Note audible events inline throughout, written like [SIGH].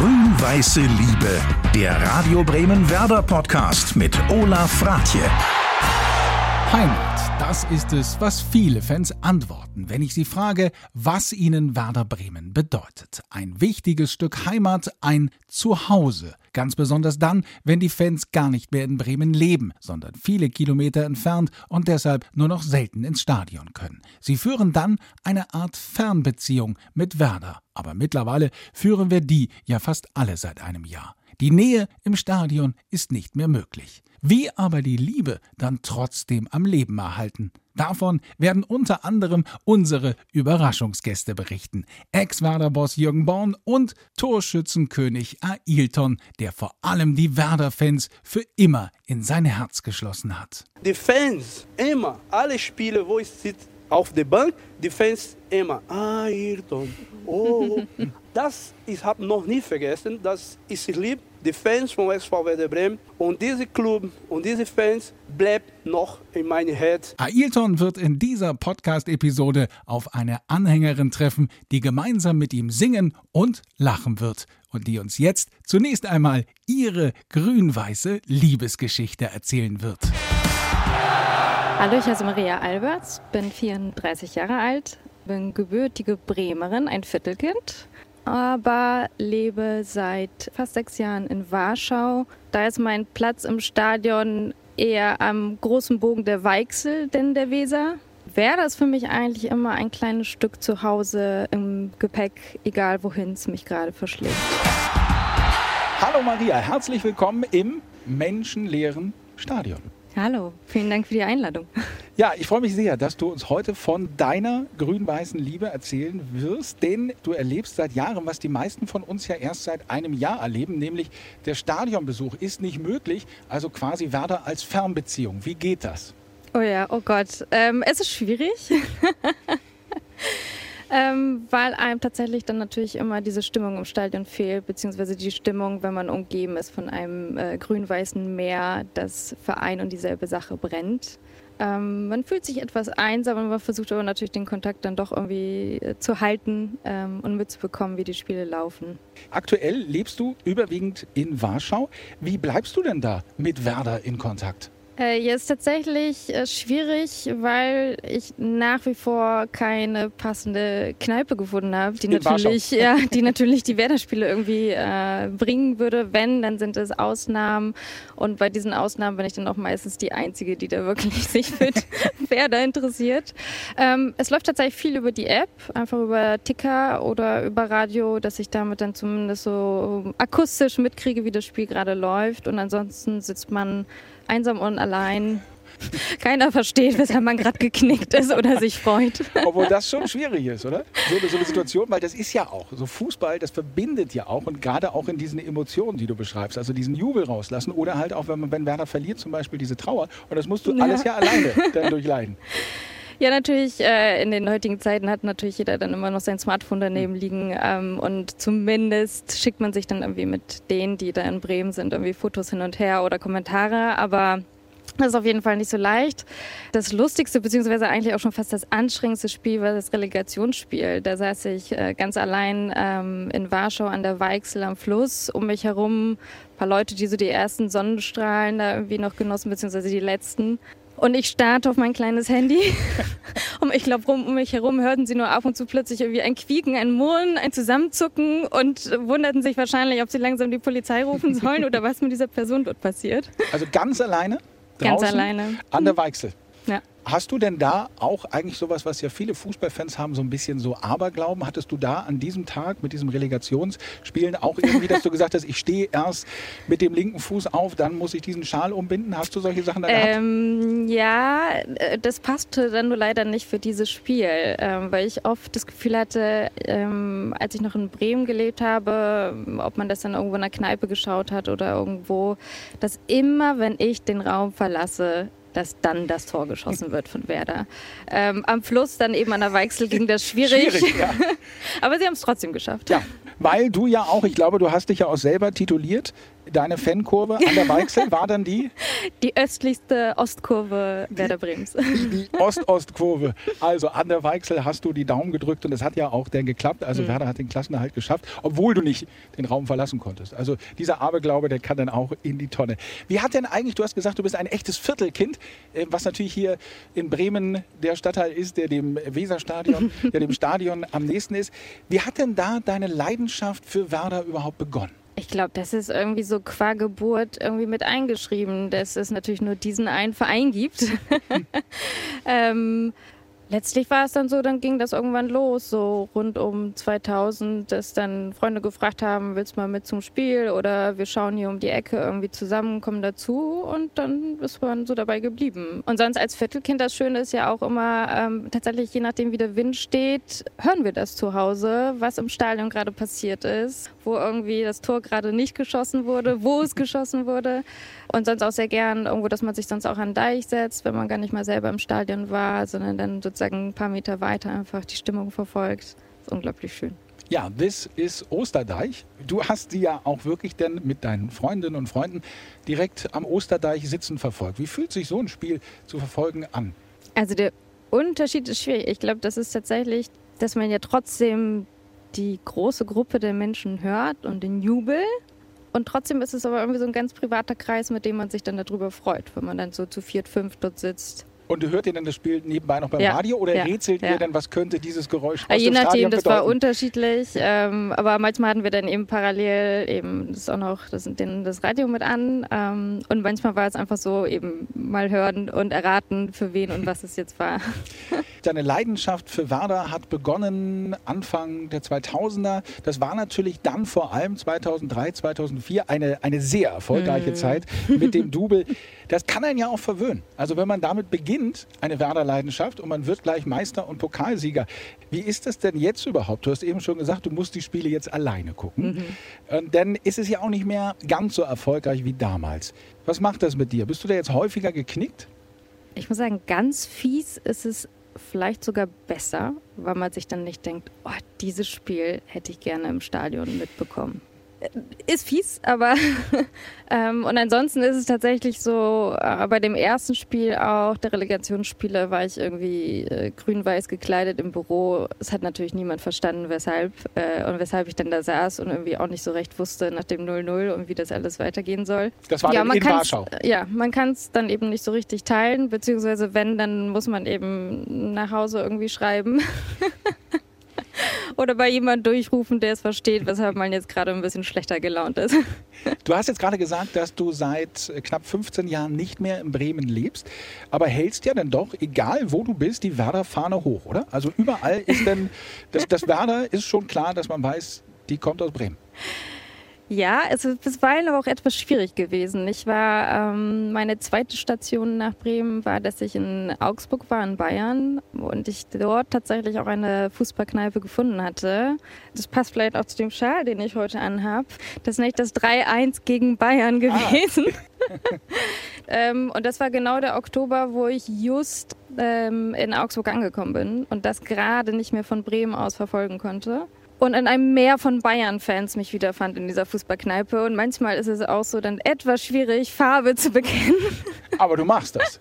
Grün-Weiße Liebe, der Radio Bremen Werder Podcast mit Olaf Fratje. Heimat, das ist es, was viele Fans antworten, wenn ich sie frage, was ihnen Werder Bremen bedeutet. Ein wichtiges Stück Heimat, ein Zuhause. Ganz besonders dann, wenn die Fans gar nicht mehr in Bremen leben, sondern viele Kilometer entfernt und deshalb nur noch selten ins Stadion können. Sie führen dann eine Art Fernbeziehung mit Werder. Aber mittlerweile führen wir die ja fast alle seit einem Jahr. Die Nähe im Stadion ist nicht mehr möglich. Wie aber die Liebe dann trotzdem am Leben erhalten? Davon werden unter anderem unsere Überraschungsgäste berichten. Ex-Werder-Boss Jürgen Born und Torschützenkönig Ailton, der vor allem die Werder-Fans für immer in sein Herz geschlossen hat. Die Fans, immer, alle Spiele, wo ich sitze auf der Bank, die Fans immer, Ayrton, oh. [LAUGHS] Das ich habe noch nie vergessen, dass ich liebe die Fans von SV Werder Bremen und diese Club und diese Fans bleibt noch in meinem Herz. Ailton wird in dieser Podcast-Episode auf eine Anhängerin treffen, die gemeinsam mit ihm singen und lachen wird und die uns jetzt zunächst einmal ihre grün-weiße Liebesgeschichte erzählen wird. Hallo, ich heiße Maria Alberts, bin 34 Jahre alt, bin gebürtige Bremerin, ein Viertelkind aber lebe seit fast sechs Jahren in Warschau. Da ist mein Platz im Stadion eher am großen Bogen der Weichsel denn der Weser. Wäre das für mich eigentlich immer ein kleines Stück zu Hause im Gepäck, egal wohin es mich gerade verschlägt. Hallo Maria, herzlich willkommen im menschenleeren Stadion. Hallo, vielen Dank für die Einladung. Ja, ich freue mich sehr, dass du uns heute von deiner grün-weißen Liebe erzählen wirst, denn du erlebst seit Jahren, was die meisten von uns ja erst seit einem Jahr erleben, nämlich der Stadionbesuch ist nicht möglich, also quasi Werder als Fernbeziehung. Wie geht das? Oh ja, oh Gott, ähm, es ist schwierig. [LAUGHS] Ähm, weil einem tatsächlich dann natürlich immer diese Stimmung im Stadion fehlt, beziehungsweise die Stimmung, wenn man umgeben ist von einem äh, grün-weißen Meer, das für ein und dieselbe Sache brennt. Ähm, man fühlt sich etwas einsam und man versucht aber natürlich den Kontakt dann doch irgendwie äh, zu halten ähm, und mitzubekommen, wie die Spiele laufen. Aktuell lebst du überwiegend in Warschau. Wie bleibst du denn da mit Werder in Kontakt? Äh, jetzt tatsächlich äh, schwierig, weil ich nach wie vor keine passende Kneipe gefunden habe, die natürlich, ja, die natürlich die Werder-Spiele irgendwie äh, bringen würde. Wenn, dann sind es Ausnahmen. Und bei diesen Ausnahmen bin ich dann auch meistens die Einzige, die da wirklich [LAUGHS] sich für [LAUGHS] Werder interessiert. Ähm, es läuft tatsächlich viel über die App, einfach über Ticker oder über Radio, dass ich damit dann zumindest so akustisch mitkriege, wie das Spiel gerade läuft. Und ansonsten sitzt man einsam und allein. Keiner versteht, weshalb man gerade geknickt ist oder sich freut. Obwohl das schon schwierig ist, oder? So, so, eine Situation, weil das ist ja auch, so Fußball, das verbindet ja auch und gerade auch in diesen Emotionen, die du beschreibst, also diesen Jubel rauslassen oder halt auch, wenn, man, wenn Werder verliert, zum Beispiel diese Trauer und das musst du ja. alles ja alleine dann durchleiden. [LAUGHS] Ja, natürlich, äh, in den heutigen Zeiten hat natürlich jeder dann immer noch sein Smartphone daneben liegen ähm, und zumindest schickt man sich dann irgendwie mit denen, die da in Bremen sind, irgendwie Fotos hin und her oder Kommentare, aber das ist auf jeden Fall nicht so leicht. Das lustigste, beziehungsweise eigentlich auch schon fast das anstrengendste Spiel war das Relegationsspiel. Da saß ich äh, ganz allein ähm, in Warschau an der Weichsel am Fluss. Um mich herum ein paar Leute, die so die ersten Sonnenstrahlen da irgendwie noch genossen, beziehungsweise die letzten. Und ich starte auf mein kleines Handy. und [LAUGHS] ich glaube, um mich herum hörten sie nur ab und zu plötzlich irgendwie ein Quieken, ein Murren, ein Zusammenzucken und wunderten sich wahrscheinlich, ob sie langsam die Polizei rufen sollen oder was mit dieser Person dort passiert. Also ganz alleine? Ganz alleine. An der Weichsel? Hast du denn da auch eigentlich sowas, was ja viele Fußballfans haben, so ein bisschen so Aberglauben? Hattest du da an diesem Tag mit diesem Relegationsspielen auch irgendwie, dass du gesagt hast, ich stehe erst mit dem linken Fuß auf, dann muss ich diesen Schal umbinden? Hast du solche Sachen da gehabt? Ähm, ja, äh, das passte dann nur leider nicht für dieses Spiel, ähm, weil ich oft das Gefühl hatte, ähm, als ich noch in Bremen gelebt habe, ob man das dann irgendwo in einer Kneipe geschaut hat oder irgendwo, dass immer, wenn ich den Raum verlasse, dass dann das Tor geschossen wird von Werder. Ähm, am Fluss dann eben an der Weichsel ging das schwierig. schwierig ja. [LAUGHS] Aber sie haben es trotzdem geschafft. Ja, weil du ja auch, ich glaube, du hast dich ja auch selber tituliert, deine Fankurve an der Weichsel war dann die? [LAUGHS] Die östlichste Ostkurve Werder Brems. Die Ost-Ost-Kurve. Also an der Weichsel hast du die Daumen gedrückt und es hat ja auch dann geklappt. Also mhm. Werder hat den Klassenerhalt geschafft, obwohl du nicht den Raum verlassen konntest. Also dieser Aberglaube, der kann dann auch in die Tonne. Wie hat denn eigentlich, du hast gesagt, du bist ein echtes Viertelkind, äh, was natürlich hier in Bremen der Stadtteil ist, der dem Weserstadion, [LAUGHS] der dem Stadion am nächsten ist. Wie hat denn da deine Leidenschaft für Werder überhaupt begonnen? Ich glaube, das ist irgendwie so qua Geburt irgendwie mit eingeschrieben, dass es natürlich nur diesen einen Verein gibt. [LAUGHS] ähm, letztlich war es dann so, dann ging das irgendwann los, so rund um 2000, dass dann Freunde gefragt haben, willst du mal mit zum Spiel oder wir schauen hier um die Ecke irgendwie zusammen, kommen dazu und dann ist man so dabei geblieben. Und sonst als Viertelkind, das Schöne ist ja auch immer, ähm, tatsächlich je nachdem wie der Wind steht, hören wir das zu Hause, was im Stadion gerade passiert ist, wo irgendwie das Tor gerade nicht geschossen wurde, wo es geschossen wurde. Und sonst auch sehr gern irgendwo, dass man sich sonst auch an den Deich setzt, wenn man gar nicht mal selber im Stadion war, sondern dann sozusagen ein paar Meter weiter einfach die Stimmung verfolgt. Das ist unglaublich schön. Ja, this ist Osterdeich. Du hast die ja auch wirklich denn mit deinen Freundinnen und Freunden direkt am Osterdeich sitzen verfolgt. Wie fühlt sich so ein Spiel zu verfolgen an? Also der Unterschied ist schwierig. Ich glaube, das ist tatsächlich, dass man ja trotzdem die große Gruppe der Menschen hört und den Jubel und trotzdem ist es aber irgendwie so ein ganz privater Kreis, mit dem man sich dann darüber freut, wenn man dann so zu viert, fünf dort sitzt. Und hört ihr denn das Spiel nebenbei noch beim ja. Radio oder ja. rätselt ja. ihr denn, was könnte dieses Geräusch aus Je nachdem, das war unterschiedlich. Ähm, aber manchmal hatten wir dann eben parallel eben das auch noch das, den, das Radio mit an. Ähm, und manchmal war es einfach so eben mal hören und erraten, für wen und was es jetzt war. [LAUGHS] Deine Leidenschaft für Werder hat begonnen Anfang der 2000er. Das war natürlich dann vor allem 2003, 2004 eine, eine sehr erfolgreiche mhm. Zeit mit dem Double. Das kann einen ja auch verwöhnen. Also wenn man damit beginnt, eine Werder-Leidenschaft und man wird gleich Meister und Pokalsieger. Wie ist das denn jetzt überhaupt? Du hast eben schon gesagt, du musst die Spiele jetzt alleine gucken. Mhm. Und dann ist es ja auch nicht mehr ganz so erfolgreich wie damals. Was macht das mit dir? Bist du da jetzt häufiger geknickt? Ich muss sagen, ganz fies ist es vielleicht sogar besser, weil man sich dann nicht denkt, oh, dieses Spiel hätte ich gerne im Stadion mitbekommen ist fies, aber [LAUGHS] ähm, und ansonsten ist es tatsächlich so, äh, bei dem ersten Spiel auch der Relegationsspiele war ich irgendwie äh, grün-weiß gekleidet im Büro. Es hat natürlich niemand verstanden, weshalb äh, und weshalb ich dann da saß und irgendwie auch nicht so recht wusste nach dem 0-0 und wie das alles weitergehen soll. Das war ja, man in Warschau. Ja, man kann es dann eben nicht so richtig teilen, beziehungsweise wenn, dann muss man eben nach Hause irgendwie schreiben. [LAUGHS] oder bei jemandem durchrufen, der es versteht, weshalb man jetzt gerade ein bisschen schlechter gelaunt ist. [LAUGHS] Du hast jetzt gerade gesagt, dass du seit knapp 15 Jahren nicht mehr in Bremen lebst, aber hältst ja dann doch, egal wo du bist, die Werder-Fahne hoch, oder? Also überall ist denn, das, das Werder ist schon klar, dass man weiß, die kommt aus Bremen. Ja, es ist bisweilen aber auch etwas schwierig gewesen. Ich war, ähm, meine zweite Station nach Bremen war, dass ich in Augsburg war, in Bayern, und ich dort tatsächlich auch eine Fußballkneipe gefunden hatte. Das passt vielleicht auch zu dem Schal, den ich heute anhab. Das ist nicht das 3-1 gegen Bayern ah. gewesen. Ah. [LAUGHS] ähm, und das war genau der Oktober, wo ich just ähm, in Augsburg angekommen bin und das gerade nicht mehr von Bremen aus verfolgen konnte und in einem Meer von Bayern-Fans mich wiederfand in dieser Fußballkneipe. Und manchmal ist es auch so dann etwas schwierig, Farbe zu bekennen. Aber du machst das.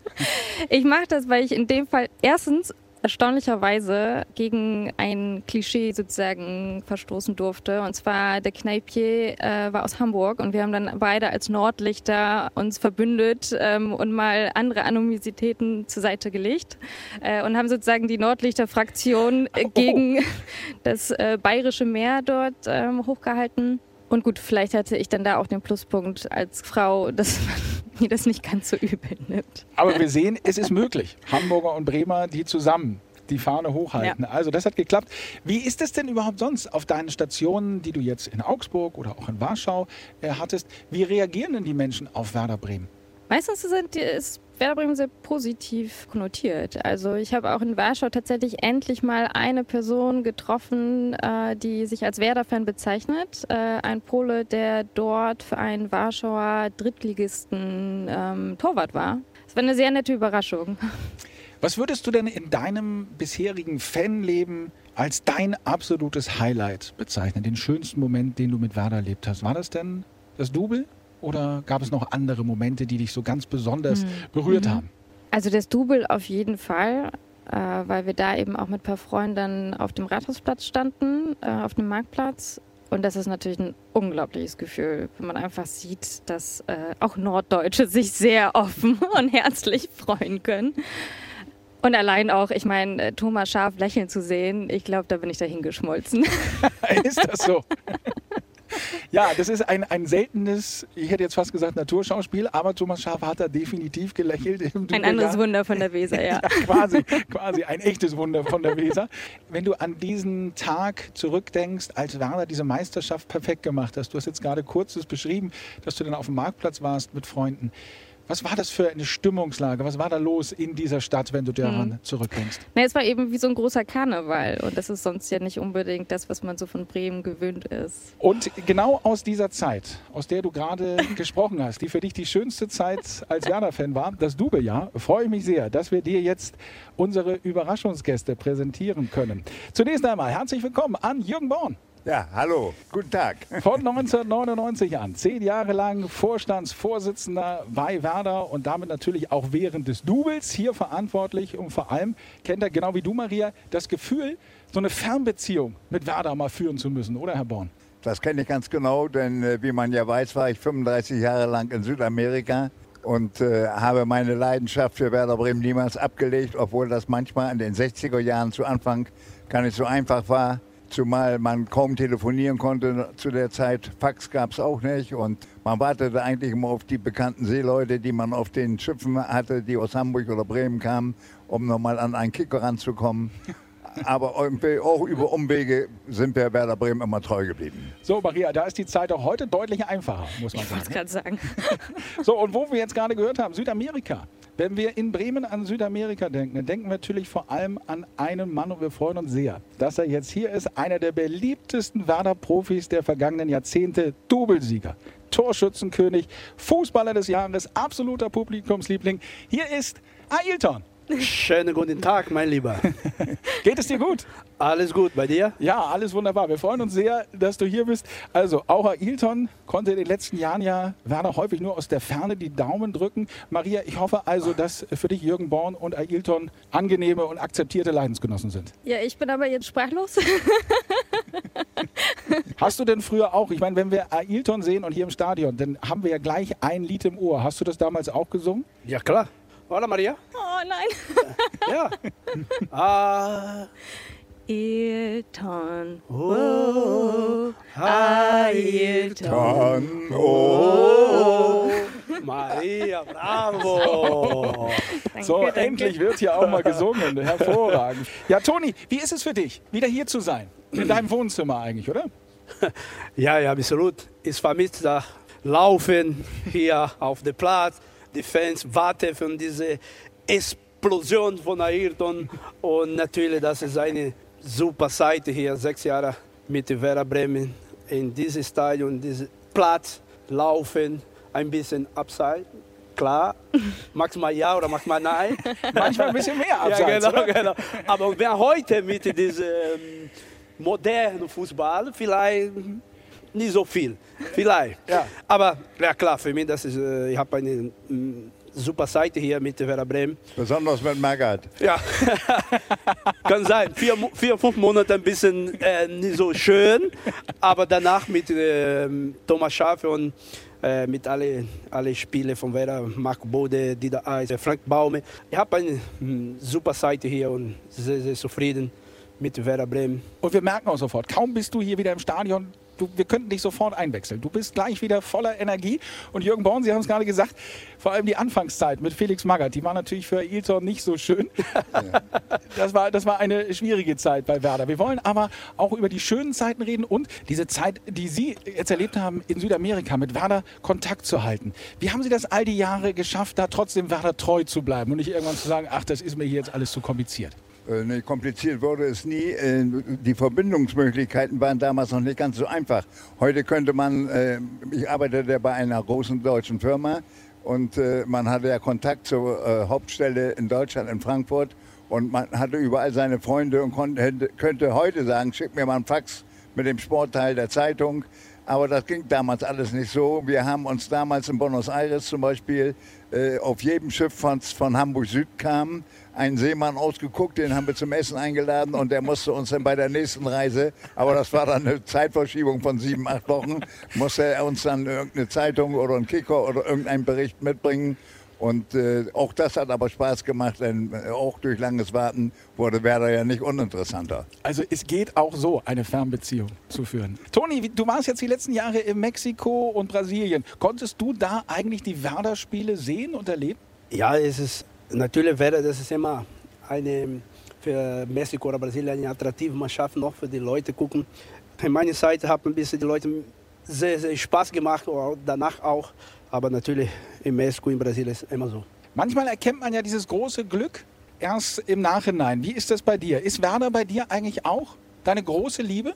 Ich mache das, weil ich in dem Fall erstens erstaunlicherweise gegen ein Klischee sozusagen verstoßen durfte. Und zwar der Kneipier äh, war aus Hamburg und wir haben dann beide als Nordlichter uns verbündet ähm, und mal andere Anonymitäten zur Seite gelegt äh, und haben sozusagen die Nordlichter-Fraktion oh. gegen das äh, bayerische Meer dort ähm, hochgehalten. Und gut, vielleicht hatte ich dann da auch den Pluspunkt als Frau, dass man [LAUGHS] mir das nicht ganz so übel nimmt. Aber wir sehen, es ist möglich. Hamburger und Bremer, die zusammen die Fahne hochhalten. Ja. Also das hat geklappt. Wie ist es denn überhaupt sonst auf deinen Stationen, die du jetzt in Augsburg oder auch in Warschau äh, hattest? Wie reagieren denn die Menschen auf Werder Bremen? Meistens sind, ist Werder Bremen sehr positiv konnotiert. Also ich habe auch in Warschau tatsächlich endlich mal eine Person getroffen, äh, die sich als Werder-Fan bezeichnet. Äh, ein Pole, der dort für einen Warschauer Drittligisten ähm, Torwart war. Das war eine sehr nette Überraschung. Was würdest du denn in deinem bisherigen Fanleben als dein absolutes Highlight bezeichnen? Den schönsten Moment, den du mit Werder erlebt hast? War das denn das Double? Oder gab es noch andere Momente, die dich so ganz besonders mhm. berührt mhm. haben? Also das Double auf jeden Fall, äh, weil wir da eben auch mit ein paar Freunden auf dem Rathausplatz standen, äh, auf dem Marktplatz. Und das ist natürlich ein unglaubliches Gefühl, wenn man einfach sieht, dass äh, auch Norddeutsche sich sehr offen [LAUGHS] und herzlich freuen können. Und allein auch, ich meine, äh, Thomas Scharf lächeln zu sehen, ich glaube, da bin ich dahin geschmolzen. [LAUGHS] ist das so? [LAUGHS] Ja, das ist ein, ein seltenes, ich hätte jetzt fast gesagt Naturschauspiel, aber Thomas Schaaf hat da definitiv gelächelt. ein anderes Wunder von der Weser, [LAUGHS] ja. ja. quasi, quasi ein echtes Wunder von der Weser. Wenn du an diesen Tag zurückdenkst, als Werner diese Meisterschaft perfekt gemacht hast, du hast jetzt gerade kurz das beschrieben, dass du dann auf dem Marktplatz warst mit Freunden. Was war das für eine Stimmungslage? Was war da los in dieser Stadt, wenn du daran hm. zurückdenkst? Na, es war eben wie so ein großer Karneval und das ist sonst ja nicht unbedingt das, was man so von Bremen gewöhnt ist. Und genau aus dieser Zeit, aus der du gerade [LAUGHS] gesprochen hast, die für dich die schönste Zeit als Werder-Fan war, das Double-Jahr, freue ich mich sehr, dass wir dir jetzt unsere Überraschungsgäste präsentieren können. Zunächst einmal herzlich willkommen an Jürgen Born. Ja, hallo, guten Tag. Von 1999 an, zehn Jahre lang Vorstandsvorsitzender bei Werder und damit natürlich auch während des Doubles hier verantwortlich und vor allem kennt er genau wie du, Maria, das Gefühl, so eine Fernbeziehung mit Werder mal führen zu müssen, oder Herr Born? Das kenne ich ganz genau, denn äh, wie man ja weiß, war ich 35 Jahre lang in Südamerika und äh, habe meine Leidenschaft für Werder Bremen niemals abgelegt, obwohl das manchmal in den 60er Jahren zu Anfang gar nicht so einfach war zumal man kaum telefonieren konnte zu der Zeit. Fax gab es auch nicht und man wartete eigentlich immer auf die bekannten Seeleute, die man auf den Schiffen hatte, die aus Hamburg oder Bremen kamen, um nochmal an einen Kicker ranzukommen. [LAUGHS] Aber auch über Umwege sind wir Werder Bremen immer treu geblieben. So, Maria, da ist die Zeit auch heute deutlich einfacher, muss man ich sagen. Ich gerade sagen. [LAUGHS] So, und wo wir jetzt gerade gehört haben, Südamerika. Wenn wir in Bremen an Südamerika denken, dann denken wir natürlich vor allem an einen Mann und wir freuen uns sehr, dass er jetzt hier ist, einer der beliebtesten Werder-Profis der vergangenen Jahrzehnte, Doublesieger. Torschützenkönig, Fußballer des Jahres, absoluter Publikumsliebling. Hier ist Ailton. Schönen guten Tag, mein Lieber. [LAUGHS] Geht es dir gut? Alles gut, bei dir? Ja, alles wunderbar. Wir freuen uns sehr, dass du hier bist. Also, auch Ailton konnte in den letzten Jahren ja Werner häufig nur aus der Ferne die Daumen drücken. Maria, ich hoffe also, dass für dich Jürgen Born und Ailton angenehme und akzeptierte Leidensgenossen sind. Ja, ich bin aber jetzt sprachlos. [LAUGHS] Hast du denn früher auch, ich meine, wenn wir Ailton sehen und hier im Stadion, dann haben wir ja gleich ein Lied im Ohr. Hast du das damals auch gesungen? Ja, klar. Hola, Maria. [LAUGHS] [LAUGHS] Oh nein. ja. ah. Ailton. Oh, Ailton. Oh. Maria, bravo. danke, so, danke. endlich wird hier auch mal gesungen. Hervorragend. Ja, Toni, wie ist es für dich, wieder hier zu sein? In deinem Wohnzimmer eigentlich, oder? Ja, ja, absolut. Ich vermisse das Laufen hier auf dem Platz die Fans warten für diese Explosion von Ayrton. Und natürlich, das ist eine super Seite hier, sechs Jahre mit Werder Bremen in diesem Stadion, diesem Platz laufen, ein bisschen abseits. Klar, [LAUGHS] manchmal ja oder manchmal nein. [LAUGHS] manchmal ein bisschen mehr abseits. Ja, genau, genau. Aber wer heute mit diesem ähm, modernen Fußball vielleicht nicht so viel. Vielleicht. [LAUGHS] Ja. Aber ja klar, für mich, das ist, äh, ich habe eine mm, super Seite hier mit Werder Bremen. Besonders mit Magath. Ja, [LAUGHS] kann sein. Vier, vier, fünf Monate ein bisschen äh, nicht so schön, aber danach mit äh, Thomas Schafe und äh, mit allen alle Spielen von Werder, Marc Bode, Dieter Eis, Frank Baume. Ich habe eine mm, super Seite hier und sehr, sehr zufrieden mit Werder Bremen. Und wir merken auch sofort, kaum bist du hier wieder im Stadion, du, wir könnten dich sofort einwechseln. Du bist gleich wieder voller Energie. Und Jürgen Born, Sie haben es gerade gesagt, vor allem die Anfangszeit mit Felix Magath, die war natürlich für Ailton nicht so schön. [LAUGHS] Das war, das war eine schwierige Zeit bei Werder. Wir wollen aber auch über die schönen Zeiten reden und diese Zeit, die Sie jetzt erlebt haben in Südamerika, mit Werder Kontakt zu halten. Wie haben Sie das all die Jahre geschafft, da trotzdem Werder treu zu bleiben und nicht irgendwann zu sagen, ach, das ist mir hier jetzt alles zu kompliziert? Äh, nee, kompliziert wurde es nie. Äh, die Verbindungsmöglichkeiten waren damals noch nicht ganz so einfach. Heute könnte man, äh, ich arbeitete bei einer großen deutschen Firma und man hatte ja Kontakt zur Hauptstelle in Deutschland, in Frankfurt und man hatte überall seine Freunde und könnte heute sagen, schick mir mal einen Fax mit dem Sportteil der Zeitung. Aber das ging damals alles nicht so. Wir haben uns damals in Buenos Aires zum Beispiel auf jedem Schiff, von, von Hamburg Süd kam, einen Seemann ausgeguckt, den haben wir zum Essen eingeladen und der musste uns dann bei der nächsten Reise, aber das war dann eine Zeitverschiebung von sieben, acht Wochen, musste er uns dann irgendeine Zeitung oder einen Kicker oder irgendeinen Bericht mitbringen. Und äh, auch das hat aber Spaß gemacht, denn äh, auch durch langes Warten wurde Werder ja nicht uninteressanter. Also es geht auch so, eine Fernbeziehung zu führen. Toni, du warst jetzt die letzten Jahre in Mexiko und Brasilien. Konntest du da eigentlich die Werder-Spiele sehen und erleben? Ja, es ist natürlich Werder, das immer eine für Mexiko oder Brasilien eine attraktive Mannschaft noch für die Leute gucken. In meiner Seite haben ein bisschen die Leute sehr, sehr Spaß gemacht, danach auch. Aber natürlich in Mexiko, in Brasilien ist es immer so. Manchmal erkennt man ja dieses große Glück erst im Nachhinein. Wie ist das bei dir? Ist Werder bei dir eigentlich auch deine große Liebe?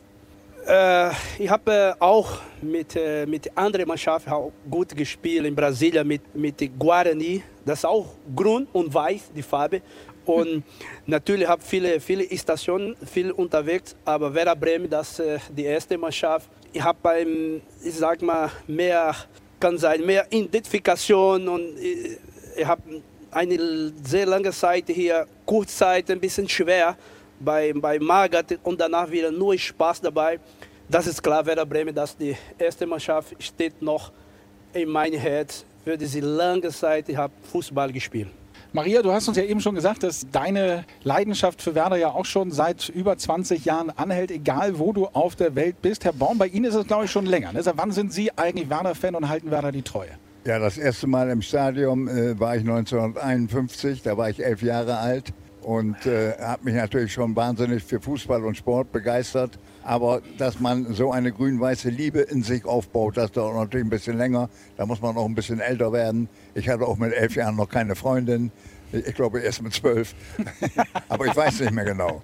Äh, ich habe äh, auch mit, äh, mit anderen Mannschaften gut gespielt in Brasilien mit, mit Guarani. Das ist auch grün und weiß, die Farbe. Und natürlich habe ich viele, viele Stationen, viel unterwegs, aber Werder Bremen, das ist äh, die erste Mannschaft. Ich habe beim, ich sag mal, mehr kann sein, mehr Identifikation und ich, ich habe eine sehr lange Zeit hier, Kurzzeit ein bisschen schwer bei, bei Magath und danach wieder nur Spaß dabei. Das ist klar, Werder Bremen, dass die erste Mannschaft steht noch in meinem Herz. Für diese lange Zeit, ich habe Fußball gespielt. Maria, du hast uns ja eben schon gesagt, dass deine Leidenschaft für Werder ja auch schon seit über 20 Jahren anhält, egal wo du auf der Welt bist. Herr Baum, bei Ihnen ist es, glaube ich, schon länger. Ne? Seit wann sind Sie eigentlich Werder-Fan und halten Werder die Treue? Ja, das erste Mal im Stadion äh, war ich 1951, da war ich elf Jahre alt und äh, habe mich natürlich schon wahnsinnig für Fußball und Sport begeistert. Aber dass man so eine grün-weiße Liebe in sich aufbaut, das dauert natürlich ein bisschen länger. Da muss man auch ein bisschen älter werden. Ich hatte auch mit elf Jahren noch keine Freundin. Ich glaube erst mit zwölf. [LAUGHS] Aber ich weiß nicht mehr genau.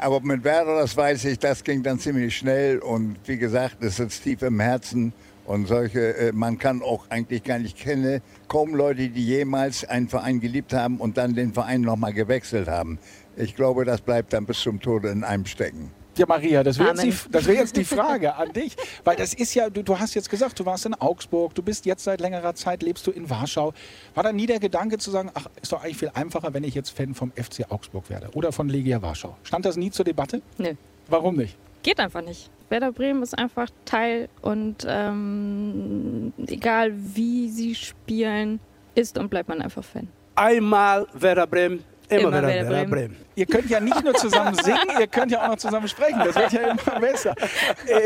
Aber mit Werder, das weiß ich, das ging dann ziemlich schnell. Und wie gesagt, es sitzt tief im Herzen. Und solche, äh, man kann auch eigentlich gar nicht kennen, kaum Leute, die jemals einen Verein geliebt haben und dann den Verein nochmal gewechselt haben. Ich glaube, das bleibt dann bis zum Tode in einem stecken. Ja, Maria, das wäre jetzt, wär jetzt, die Frage an dich. Weil das ist ja, du, du, hast jetzt gesagt, du warst in Augsburg, du bist jetzt seit längerer Zeit, lebst du in Warschau. War da nie der Gedanke zu sagen, ach, ist doch eigentlich viel einfacher, wenn ich jetzt Fan vom FC Augsburg werde oder von Legia Warschau? Stand das nie zur Debatte? Nö. Warum nicht? Geht einfach nicht. Werder Bremen ist einfach Teil und ähm, egal wie sie spielen, ist und bleibt man einfach Fan. Einmal Werder Bremen, immer, Immer Werder, Werder Werder Bremen. Bremen. Ihr könnt ja nicht nur zusammen [LAUGHS] singen, ihr könnt ja auch noch zusammen sprechen. Das wird ja immer besser.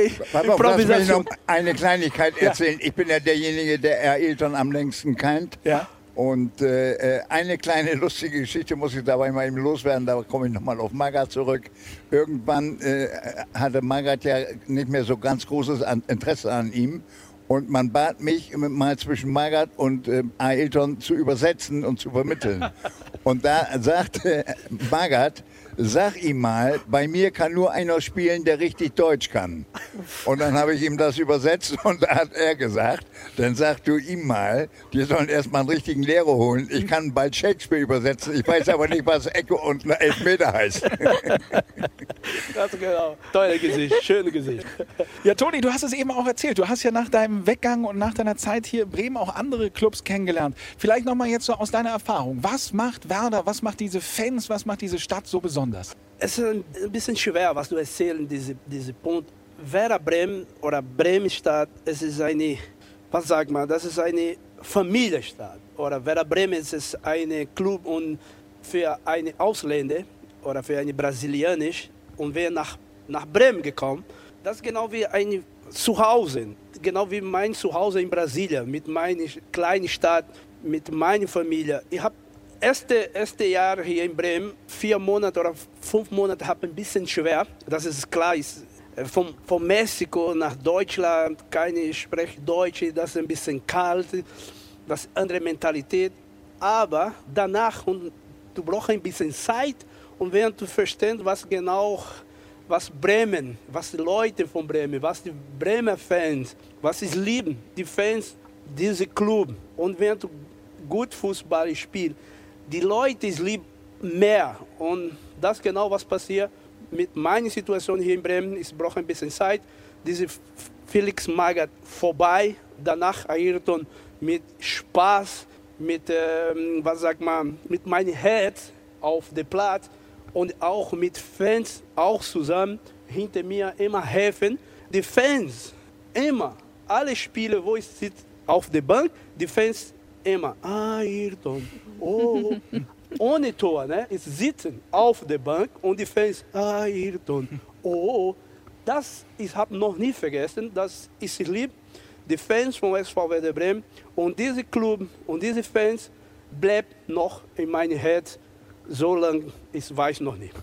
Ich, lass mich Improvisation. noch eine Kleinigkeit erzählen. Ich bin ja derjenige, der Ailton am längsten kennt. Ja. Und äh, äh, eine kleine [LAUGHS] lustige Geschichte muss ich dabei mal eben loswerden, da komme ich nochmal auf Magath zurück. Irgendwann äh, hatte Magath ja nicht mehr so ganz großes Interesse an ihm. Und man bat mich, mal zwischen Magath und äh, Ailton zu übersetzen und zu vermitteln. [LAUGHS] Und da sagte Magath, sag ihm mal, bei mir kann nur einer spielen, der richtig Deutsch kann. Und dann habe ich ihm das übersetzt und da hat er gesagt, dann sag du ihm mal, die sollen erst mal einen richtigen Lehrer holen. Ich kann bald Shakespeare übersetzen, ich weiß aber nicht, was Ecke und Elfmeter heißt. [LAUGHS] Das genau. Tolle Gesicht, schöne Gesicht. Ja, Toni, du hast es eben auch erzählt. Du hast ja nach deinem Weggang und nach deiner Zeit hier in Bremen auch andere Clubs kennengelernt. Vielleicht nochmal jetzt so aus deiner Erfahrung. Was macht Werder, was macht diese Fans, was macht diese Stadt so besonders? Es ist ein bisschen schwer, was du erzählen, diese, diese Punkt. Werder Bremen oder Bremenstadt, es ist eine, was sagt man, das ist eine Familienstadt. Oder Werder Bremen ist ein Club und für eine Ausländer oder für eine Brasilianisch und wer nach, nach Bremen gekommen, das ist genau wie ein Zuhause, genau wie mein Zuhause in Brasilien, mit meiner kleinen Stadt, mit meiner Familie. Ich habe erste, erste Jahr hier in Bremen, vier Monate oder fünf Monate, habe ein bisschen schwer. Das ist klar. Ist, äh, von, von Mexiko nach Deutschland, keine spricht Deutsch, das ist ein bisschen kalt, das ist andere Mentalität. Aber danach, und du brauchst ein bisschen Zeit, und wenn du verstehst, was genau, was Bremen, was die Leute von Bremen, was die Bremer Fans, was sie lieben, die Fans, diese Club. Und wenn du gut Fußball spielst, die Leute lieben mehr. Und das ist genau was passiert mit meiner Situation hier in Bremen. Ich brauche ein bisschen Zeit, diese Felix Magath vorbei, danach Ayrton mit Spaß, mit, ähm, was sagt man, mit meinem Herz auf dem Platz und auch mit Fans auch zusammen hinter mir immer helfen. Die Fans immer, alle Spiele, wo ich sitze auf der Bank, die Fans immer, Ayrton, oh, ohne Tor, ne? Ich sitze auf der Bank und die Fans, Ayrton, oh, das ich habe noch nie vergessen, das ist lieb, die Fans vom SV Werder Bremen und dieser Club und diese Fans bleibt noch in meinem Herz, so lange ich weiß noch nicht.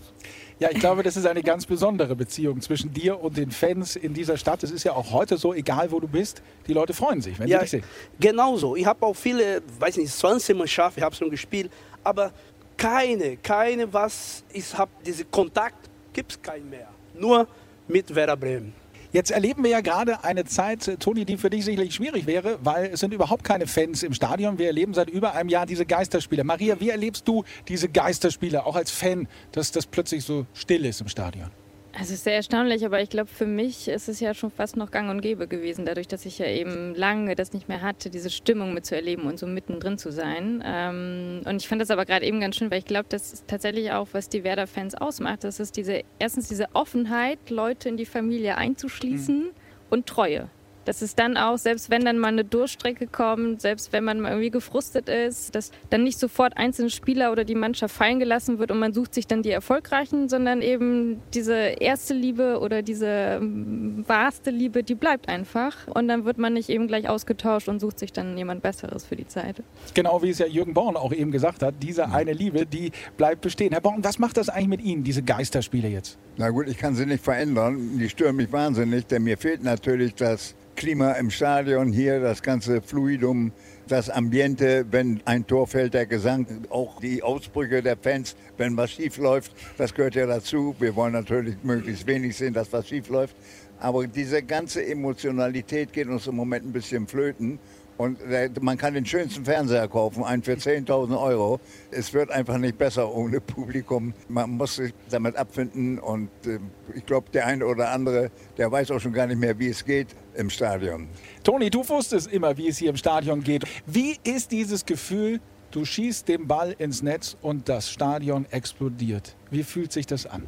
Ja, ich glaube, das ist eine ganz besondere Beziehung zwischen dir und den Fans in dieser Stadt. Es ist ja auch heute so, egal wo du bist, die Leute freuen sich, wenn ja, sie dich sehen. Genau so. Ich habe auch viele, weiß nicht, 20 Mannschaften, ich habe schon gespielt, aber keine, keine, was ich habe, diesen Kontakt gibt es keinen mehr. Nur mit Werder Bremen. Jetzt erleben wir ja gerade eine Zeit, Toni, die für dich sicherlich schwierig wäre, weil es sind überhaupt keine Fans im Stadion. Wir erleben seit über einem Jahr diese Geisterspiele. Maria, wie erlebst du diese Geisterspiele, auch als Fan, dass das plötzlich so still ist im Stadion? Es ist sehr erstaunlich, aber ich glaube, für mich ist es ja schon fast noch gang und gäbe gewesen, dadurch, dass ich ja eben lange das nicht mehr hatte, diese Stimmung mitzuerleben und so mittendrin zu sein. Ähm, und ich fand das aber gerade eben ganz schön, weil ich glaube, das ist tatsächlich auch, was die Werder-Fans ausmacht. Das ist diese, erstens diese Offenheit, Leute in die Familie einzuschließen mhm. und Treue. Das ist dann auch, selbst wenn dann mal eine Durchstrecke kommt, selbst wenn man mal irgendwie gefrustet ist, dass dann nicht sofort einzelne Spieler oder die Mannschaft fallen gelassen wird und man sucht sich dann die Erfolgreichen, sondern eben diese erste Liebe oder diese ähm, wahrste Liebe, die bleibt einfach. Und dann wird man nicht eben gleich ausgetauscht und sucht sich dann jemand Besseres für die Zeit. Genau wie es ja Jürgen Born auch eben gesagt hat, diese eine Liebe, die bleibt bestehen. Herr Born, was macht das eigentlich mit Ihnen, diese Geisterspiele jetzt? Na gut, ich kann sie nicht verändern. Die stören mich wahnsinnig, denn mir fehlt natürlich das Klima im Stadion hier, das ganze Fluidum, das Ambiente, wenn ein Tor fällt, der Gesang, auch die Ausbrüche der Fans, wenn was schief läuft, das gehört ja dazu. Wir wollen natürlich möglichst wenig sehen, dass was schief läuft. Aber diese ganze Emotionalität geht uns im Moment ein bisschen flöten. Und man kann den schönsten Fernseher kaufen, einen für 10.000 Euro. Es wird einfach nicht besser ohne [LAUGHS] Publikum. Man muss sich damit abfinden und äh, ich glaube, der eine oder andere, der weiß auch schon gar nicht mehr, wie es geht im Stadion. Toni, du wusstest immer, wie es hier im Stadion geht. Wie ist dieses Gefühl, du schießt den Ball ins Netz und das Stadion explodiert? Wie fühlt sich das an?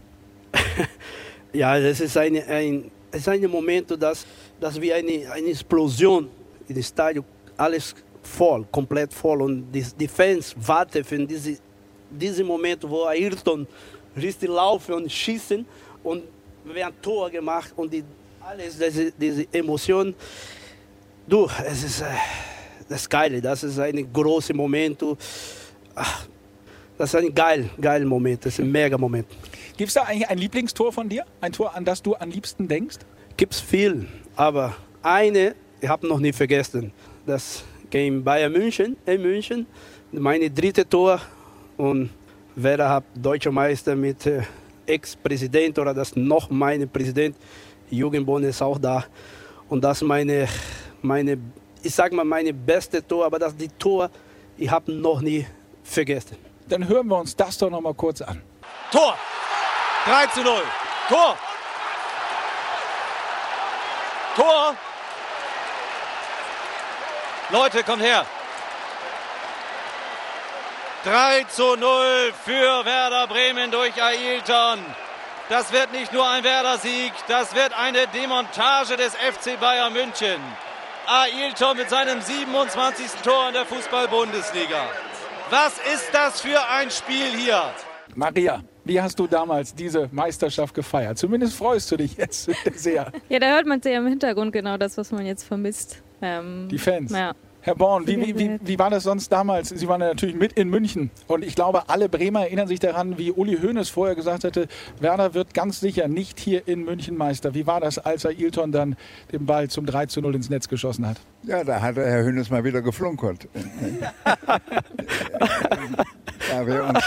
[LAUGHS] ja, das ist, eine, ein, es ist ein Moment, dass, dass wir eine, eine Explosion im Stadion alles voll, komplett voll. Und die, die Fans warten für diese, diesen Moment, wo Ayrton richtig laufen und schießen und wir ein Tor gemacht und die, alles, diese, diese Emotion. Du, es ist äh, das Geile, das ist ein großer Moment. Du, ach, das ist ein geil, geiler Moment, das ist ein mega Moment. Gibt es da eigentlich ein Lieblingstor von dir? Ein Tor, an das du am liebsten denkst? Gibt es viel, aber eine, ich habe noch nie vergessen das gegen Bayern München in München. Meine dritte Tor und Werder hat deutscher Meister mit äh, Ex-Präsident oder das noch meine Präsident. Jürgen Bonn ist auch da. Und das meine, meine ich sag mal, meine beste Tor, aber das die Tor, ich habe noch nie vergessen. Dann hören wir uns das doch noch mal kurz an. Tor! 3 zu 0. Tor! Tor! Leute, kommt her. 3 zu 0 für Werder Bremen durch Ailton. Das wird nicht nur ein Werder-Sieg, das wird eine Demontage des FC Bayern München. Ailton mit seinem 27. Tor in der Fußball-Bundesliga. Was ist das für ein Spiel hier? Maria, wie hast du damals diese Meisterschaft gefeiert? Zumindest freust du dich jetzt [LAUGHS] sehr. Ja, da hört man sehr im Hintergrund genau das, was man jetzt vermisst. Ähm, die Fans. Ja. Herr Born, wie, wie, wie, wie, war das sonst damals? Sie waren ja natürlich mit in München. Und ich glaube, alle Bremer erinnern sich daran, wie Uli Hoeneß vorher gesagt hatte, Werder wird ganz sicher nicht hier in München Meister. Wie war das, als er Ilton dann den Ball zum 3 zu 0 ins Netz geschossen hat? Ja, da hat Herr Hoeneß mal wieder geflunkert. [LAUGHS] Ja, wir uns,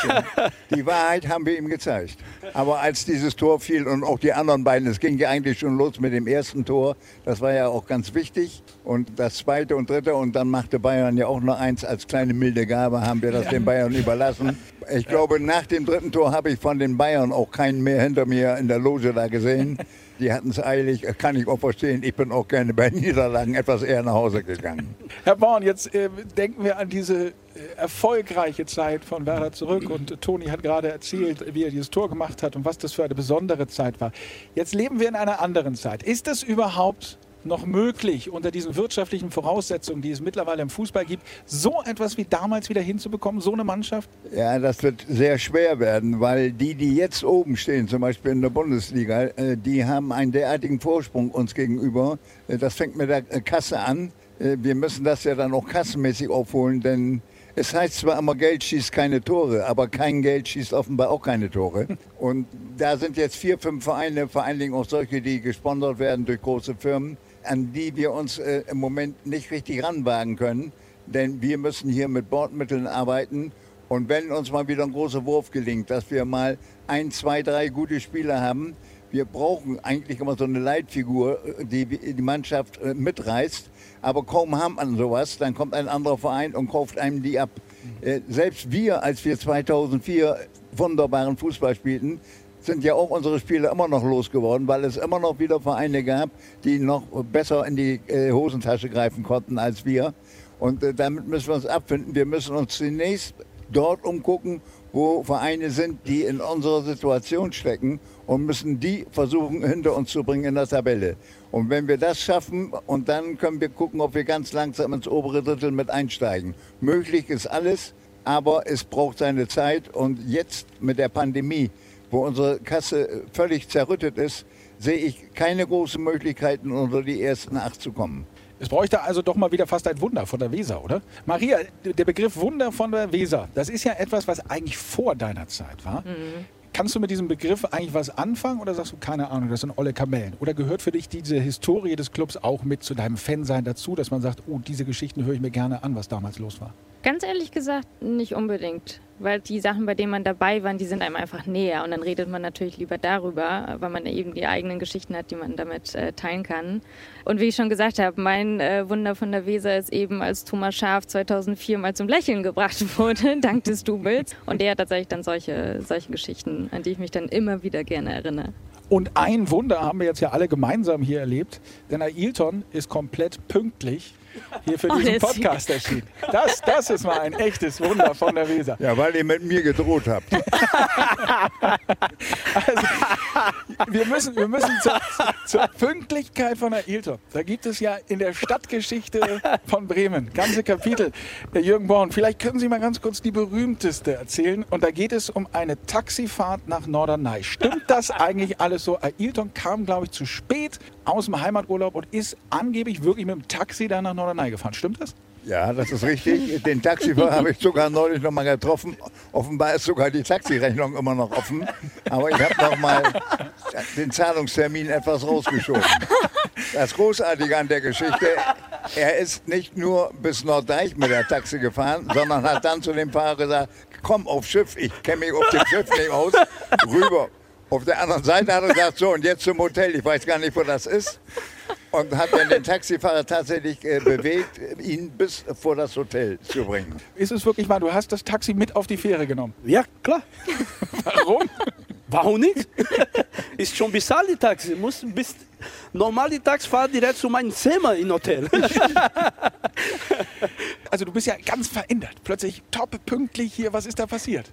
die Wahrheit haben wir ihm gezeigt. Aber als dieses Tor fiel und auch die anderen beiden, es ging ja eigentlich schon los mit dem ersten Tor, das war ja auch ganz wichtig. Und das zweite und dritte und dann machte Bayern ja auch noch eins als kleine milde Gabe, haben wir das den Bayern überlassen. Ich glaube, nach dem dritten Tor habe ich von den Bayern auch keinen mehr hinter mir in der Loge da gesehen. Die hatten es eilig, kann ich auch verstehen. Ich bin auch gerne bei [LAUGHS] Niederlagen etwas eher nach Hause gegangen. Herr Born, jetzt äh, denken wir an diese äh, erfolgreiche Zeit von Werder zurück. Und äh, Toni hat gerade erzählt, wie er dieses Tor gemacht hat und was das für eine besondere Zeit war. Jetzt leben wir in einer anderen Zeit. Ist es überhaupt noch möglich, unter diesen wirtschaftlichen Voraussetzungen, die es mittlerweile im Fußball gibt, so etwas wie damals wieder hinzubekommen, so eine Mannschaft? Ja, das wird sehr schwer werden, weil die, die jetzt oben stehen, zum Beispiel in der Bundesliga, äh, die haben einen derartigen Vorsprung uns gegenüber. Äh, das fängt mit der Kasse an. Äh, wir müssen das ja dann auch kassenmäßig aufholen, denn es heißt zwar immer, Geld schießt keine Tore, aber kein Geld schießt offenbar auch keine Tore. [LAUGHS] Und da sind jetzt vier, fünf Vereine, vor allen Dingen auch solche, die gesponsert werden durch große Firmen, an die wir uns äh, im Moment nicht richtig ranwagen können. Denn wir müssen hier mit Bordmitteln arbeiten. Und wenn uns mal wieder ein großer Wurf gelingt, dass wir mal ein, zwei, drei gute Spieler haben, wir brauchen eigentlich immer so eine Leitfigur, die die Mannschaft äh, mitreißt. Aber kaum haben wir sowas, dann kommt ein anderer Verein und kauft einem die ab. Äh, selbst wir, als wir 2004 wunderbaren Fußball spielten, sind ja auch unsere Spieler immer noch losgeworden, weil es immer noch wieder Vereine gab, die noch besser in die äh, Hosentasche greifen konnten als wir. Und äh, damit müssen wir uns abfinden. Wir müssen uns zunächst dort umgucken, wo Vereine sind, die in unserer Situation stecken und müssen die versuchen hinter uns zu bringen in der Tabelle. Und wenn wir das schaffen, und dann können wir gucken, ob wir ganz langsam ins obere Drittel mit einsteigen. Möglich ist alles, aber es braucht seine Zeit. Und jetzt mit der Pandemie wo unsere Kasse völlig zerrüttet ist, sehe ich keine großen Möglichkeiten, unter die ersten acht zu kommen. Es bräuchte also doch mal wieder fast ein Wunder von der Weser, oder? Maria, der Begriff Wunder von der Weser, das ist ja etwas, was eigentlich vor deiner Zeit war. Mhm. Kannst du mit diesem Begriff eigentlich was anfangen oder sagst du, keine Ahnung, das sind olle Kamellen? Oder gehört für dich diese Historie des Clubs auch mit zu deinem Fansein dazu, dass man sagt, oh, diese Geschichten höre ich mir gerne an, was damals los war? Ganz ehrlich gesagt, nicht unbedingt. Weil die Sachen, bei denen man dabei war, die sind einem einfach näher. Und dann redet man natürlich lieber darüber, weil man eben die eigenen Geschichten hat, die man damit äh, teilen kann. Und wie ich schon gesagt habe, mein äh, Wunder von der Weser ist eben, als Thomas Schaf 2004 mal zum Lächeln gebracht [LAUGHS] wurde, dank des Doubles. Und der hat tatsächlich dann solche, solche Geschichten, an die ich mich dann immer wieder gerne erinnere. Und ein Wunder haben wir jetzt ja alle gemeinsam hier erlebt, denn Ailton ist komplett pünktlich hier für [LAUGHS] diesen Podcast erschienen. Das, das ist mal ein echtes Wunder von der Weser. Ja, weil ihr mit mir gedroht habt. [LAUGHS] [LAUGHS] also, wir müssen, wir müssen zur, zur Pünktlichkeit von Ailton. Da gibt es ja in der Stadtgeschichte von Bremen ganze Kapitel. Herr Jürgen Born, vielleicht können Sie mal ganz kurz die berühmteste erzählen. Und da geht es um eine Taxifahrt nach Norderney. Stimmt das eigentlich alles so? Ailton kam, glaube ich, zu spät aus dem Heimaturlaub und ist angeblich wirklich mit dem Taxi dann nach Norderney gefahren. Stimmt das? Ja, das ist richtig. Den Taxifahrer habe ich sogar neulich noch mal getroffen. Offenbar ist sogar die Taxirechnung immer noch offen. Aber ich habe noch mal den Zahlungstermin etwas rausgeschoben. Das Großartige an der Geschichte, er ist nicht nur bis Norddeich mit der Taxi gefahren, sondern hat dann zu dem Fahrer gesagt, komm aufs Schiff, ich kenne mich auf dem Schiff nicht aus, rüber. Auf der anderen Seite hat er gesagt, so und jetzt zum Hotel, ich weiß gar nicht, wo das ist. Und hat dann den Taxifahrer tatsächlich äh, bewegt, ihn bis vor das Hotel zu bringen. Ist es wirklich wahr, du hast das Taxi mit auf die Fähre genommen? Ja, klar. [LAUGHS] Warum? Warum nicht? [LAUGHS] Ist schon bezahlt die Taxi. Muss bis normal die Taxi fahrt direkt zu meinem Zimmer im Hotel. [LAUGHS] also du bist ja ganz verändert. Plötzlich top pünktlich hier. Was ist da passiert?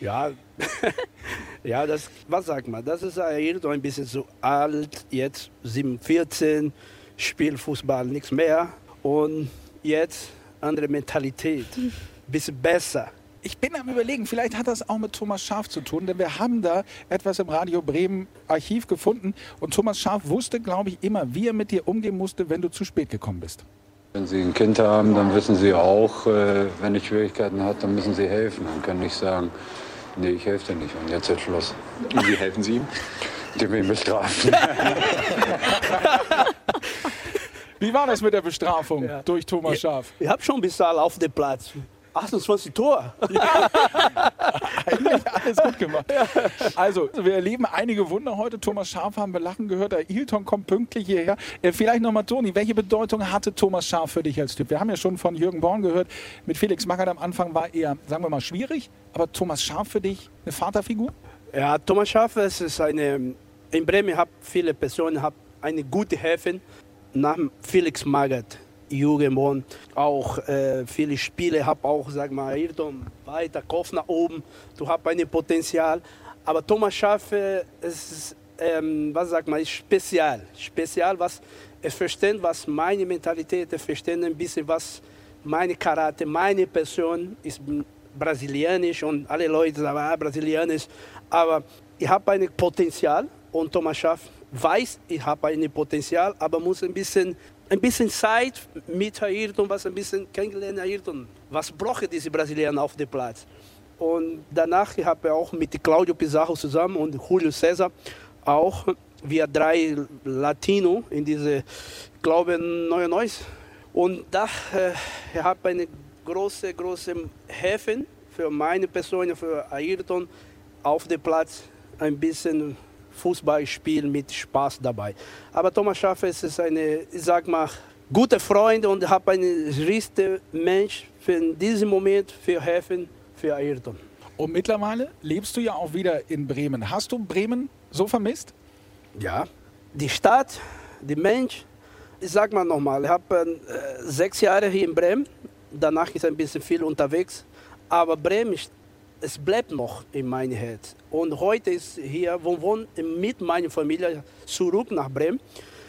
Ja, [LAUGHS] ja, das, was sagt man? Das ist Ayrton ein bisschen zu alt, jetzt 7, 14, spielt Fußball nichts mehr und jetzt andere Mentalität, [LAUGHS] bisschen besser. Ich bin am überlegen, vielleicht hat das auch mit Thomas Schaf zu tun, denn wir haben da etwas im Radio Bremen Archiv gefunden und Thomas Schaf wusste, glaube ich, immer, wie er mit dir umgehen musste, wenn du zu spät gekommen bist. Wenn Sie ein Kind haben, dann wissen Sie auch, äh, wenn es Schwierigkeiten hat, dann müssen Sie helfen und können nicht sagen, nee, ich helfe dir nicht und jetzt ist Schluss. Und wie helfen Sie ihm? Die will bestrafen. [LAUGHS] Wie war das mit der Bestrafung ja. durch Thomas Schaf? Ich, ich habe schon bezahlt auf dem Platz. 28 Tor. [LAUGHS] [LAUGHS] Ja. Eigentlich [LAUGHS] alles gut gemacht. Also, wir erleben einige Wunder heute. Thomas Schaf haben wir lachen gehört. Der Ilton kommt pünktlich hierher. Äh, vielleicht nochmal, Toni, welche Bedeutung hatte Thomas Schaf für dich als Typ? Wir haben ja schon von Jürgen Born gehört. Mit Felix Magath am Anfang war eher, sagen wir mal, schwierig. Aber Thomas Schaf für dich eine Vaterfigur? Ja, Thomas Schaf ist eine in Bremen habe viele Personen, habe eine gute Häfen nach Felix Magath. Jugend auch äh, viele Spiele, habe auch, sag mal, Ayrton weiter, Kopf nach oben, du hast ein Potenzial. Aber Thomas Schaffe ist, ähm, was sagt man, spezial. Spezial, was es versteht, was meine Mentalität, es versteht ein bisschen, was meine Charakter, meine Person ist brasilianisch und alle Leute sagen, ah, brasilianisch. Aber ich habe ein Potenzial und Thomas Schaff weiß, ich habe ein Potenzial, aber muss ein bisschen, ein bisschen Zeit mit Ayrton, was ein bisschen kennengelernt Ayrton. Was brauchen diese Brasilianer auf dem Platz? Und danach habe ich auch mit Claudio Pizarro zusammen und Julio César auch wir drei Latino in diese, glaube Neue Neues. Und da äh, ich habe eine große, große Häfen für meine Person, für Ayrton auf dem Platz ein bisschen Fußballspiel mit Spaß dabei. Aber Thomas Schaffer ist eine, ich sag mal, gute Freund und habe einen richtigen Mensch für diesen Moment für helfen für Ayrton. Und mittlerweile lebst du ja auch wieder in Bremen. Hast du Bremen so vermisst? Ja, die Stadt, die Mensch. Ich sag mal nochmal, ich habe äh, sechs Jahre hier in Bremen. Danach ist ein bisschen viel unterwegs. Aber Bremen, es bleibt noch in meinem Herz. Und heute ist hier, wo wohne mit meiner Familie zurück nach Bremen.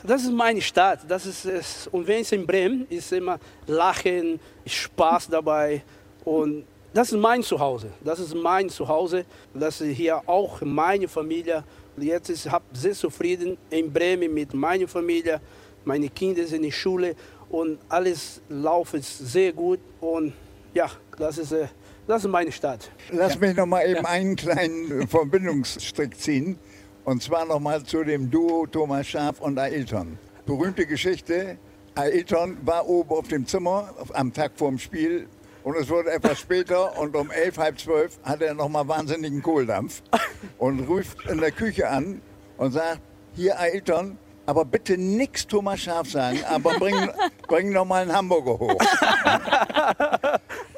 Das ist meine Stadt. Das ist es. Und wenn es in Bremen ist, immer Lachen, Spaß dabei. Und das ist mein Zuhause. Das ist mein Zuhause. Das ist hier auch meine Familie. Jetzt ist ich sehr zufrieden in Bremen mit meiner Familie. Meine Kinder sind in der Schule und alles läuft sehr gut. Und ja, das ist, äh, das ist meine Stadt. Lass mich noch mal eben einen kleinen [LAUGHS] Verbindungsstrick ziehen. Und zwar noch mal zu dem Duo Thomas Schaf und Ailton. Berühmte Geschichte. Ailton war oben auf dem Zimmer am Tag vorm Spiel und es wurde etwas [LAUGHS] später und um elf, halb zwölf hat er nochmal wahnsinnigen Kohldampf [LAUGHS] und ruft in der Küche an und sagt, hier Ailton, aber bitte nichts Thomas Schaf sagen, aber bring, bring noch mal einen Hamburger hoch.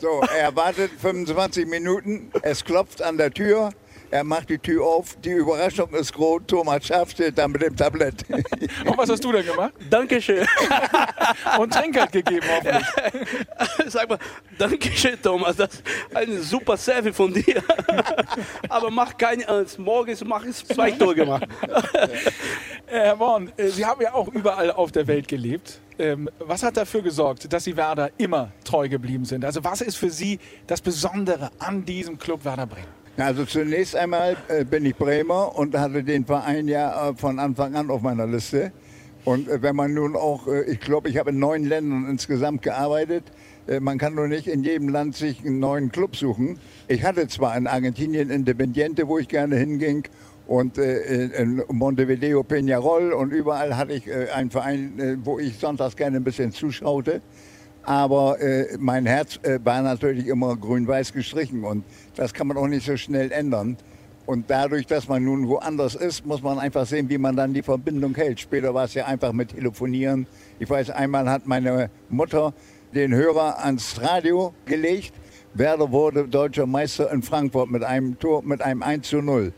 So, er wartet 25 Minuten, es klopft an der Tür, er macht die Tür auf, die Überraschung ist groß, Thomas Schaff steht da mit dem Tablett. [LAUGHS] Und was hast du denn gemacht? Dankeschön. [LAUGHS] Und Trinkgeld gegeben hoffentlich. [LAUGHS] Sag mal, Dankeschön Thomas, das ist ein super Selfie von dir. Aber mach keine Angst, morgens mach ich zwei Tore gemacht. Herr Born, äh, Sie haben ja auch überall auf der Welt gelebt. Ähm, was hat dafür gesorgt, dass Sie Werder immer treu geblieben sind? Also was ist für Sie das Besondere an diesem Club Werder Bremen? Also zunächst einmal äh, bin ich Bremer und hatte den Verein ja äh, von Anfang an auf meiner Liste. Und äh, wenn man nun auch, ich glaube, ich habe in neun Ländern insgesamt gearbeitet, man kann nur nicht in jedem Land sich einen neuen Club suchen. Ich hatte zwar in Argentinien Independiente, wo ich gerne hinging, und äh, in Montevideo Peñarol und überall hatte ich einen Verein, wo ich sonntags gerne ein bisschen zuschaute. Aber äh, mein Herz äh, war natürlich immer grün-weiß gestrichen und das kann man auch nicht so schnell ändern. Und dadurch, dass man nun woanders ist, muss man einfach sehen, wie man dann die Verbindung hält. Später war es ja einfach mit Telefonieren. Ich weiß, einmal hat meine Mutter den Hörer ans Radio gelegt. Werder wurde deutscher Meister in Frankfurt mit einem Tor, mit einem 1 zu 0.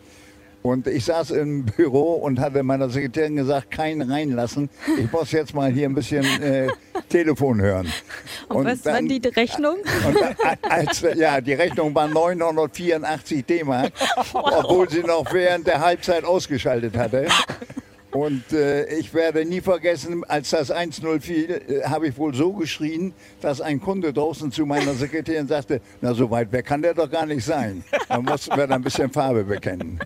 Und ich saß im Büro und hatte meiner Sekretärin gesagt, keinen reinlassen. Ich muss jetzt mal hier ein bisschen äh, Telefon hören. Und, und was dann, war die Rechnung? [LAUGHS] Und, als, ja, die Rechnung war 984 D-Mark, [LAUGHS] wow. obwohl sie noch während der Halbzeit ausgeschaltet hatte. Und äh, ich werde nie vergessen, als das 1-0 fiel, äh, habe ich wohl so geschrien, dass ein Kunde draußen zu meiner Sekretärin sagte, na so weit weg kann der doch gar nicht sein. Da mussten wir dann ein bisschen Farbe bekennen.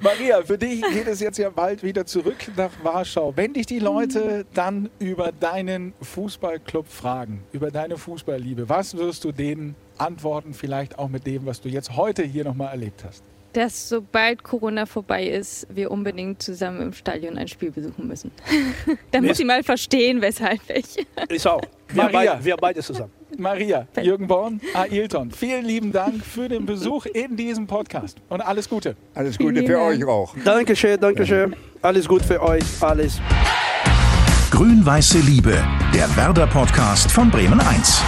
Maria, für dich geht es jetzt ja bald wieder zurück nach Warschau. Wenn dich die Leute dann über deinen Fußballclub fragen, über deine Fußballliebe, was wirst du denen antworten, vielleicht auch mit dem, was du jetzt heute hier nochmal erlebt hast? Dass sobald Corona vorbei ist, wir unbedingt zusammen im Stadion ein Spiel besuchen müssen. [LAUGHS] da muss ich mal verstehen, weshalb ich. Ich auch. Wir, Maria. Beid, wir beide zusammen. Maria, Jürgen Born, Ailton, vielen lieben Dank für den Besuch in diesem Podcast und alles Gute. Alles Gute für euch auch. Dankeschön, Dankeschön. Alles Gute für euch, alles. Grün-Weiße Liebe, der Werder-Podcast von Bremen 1.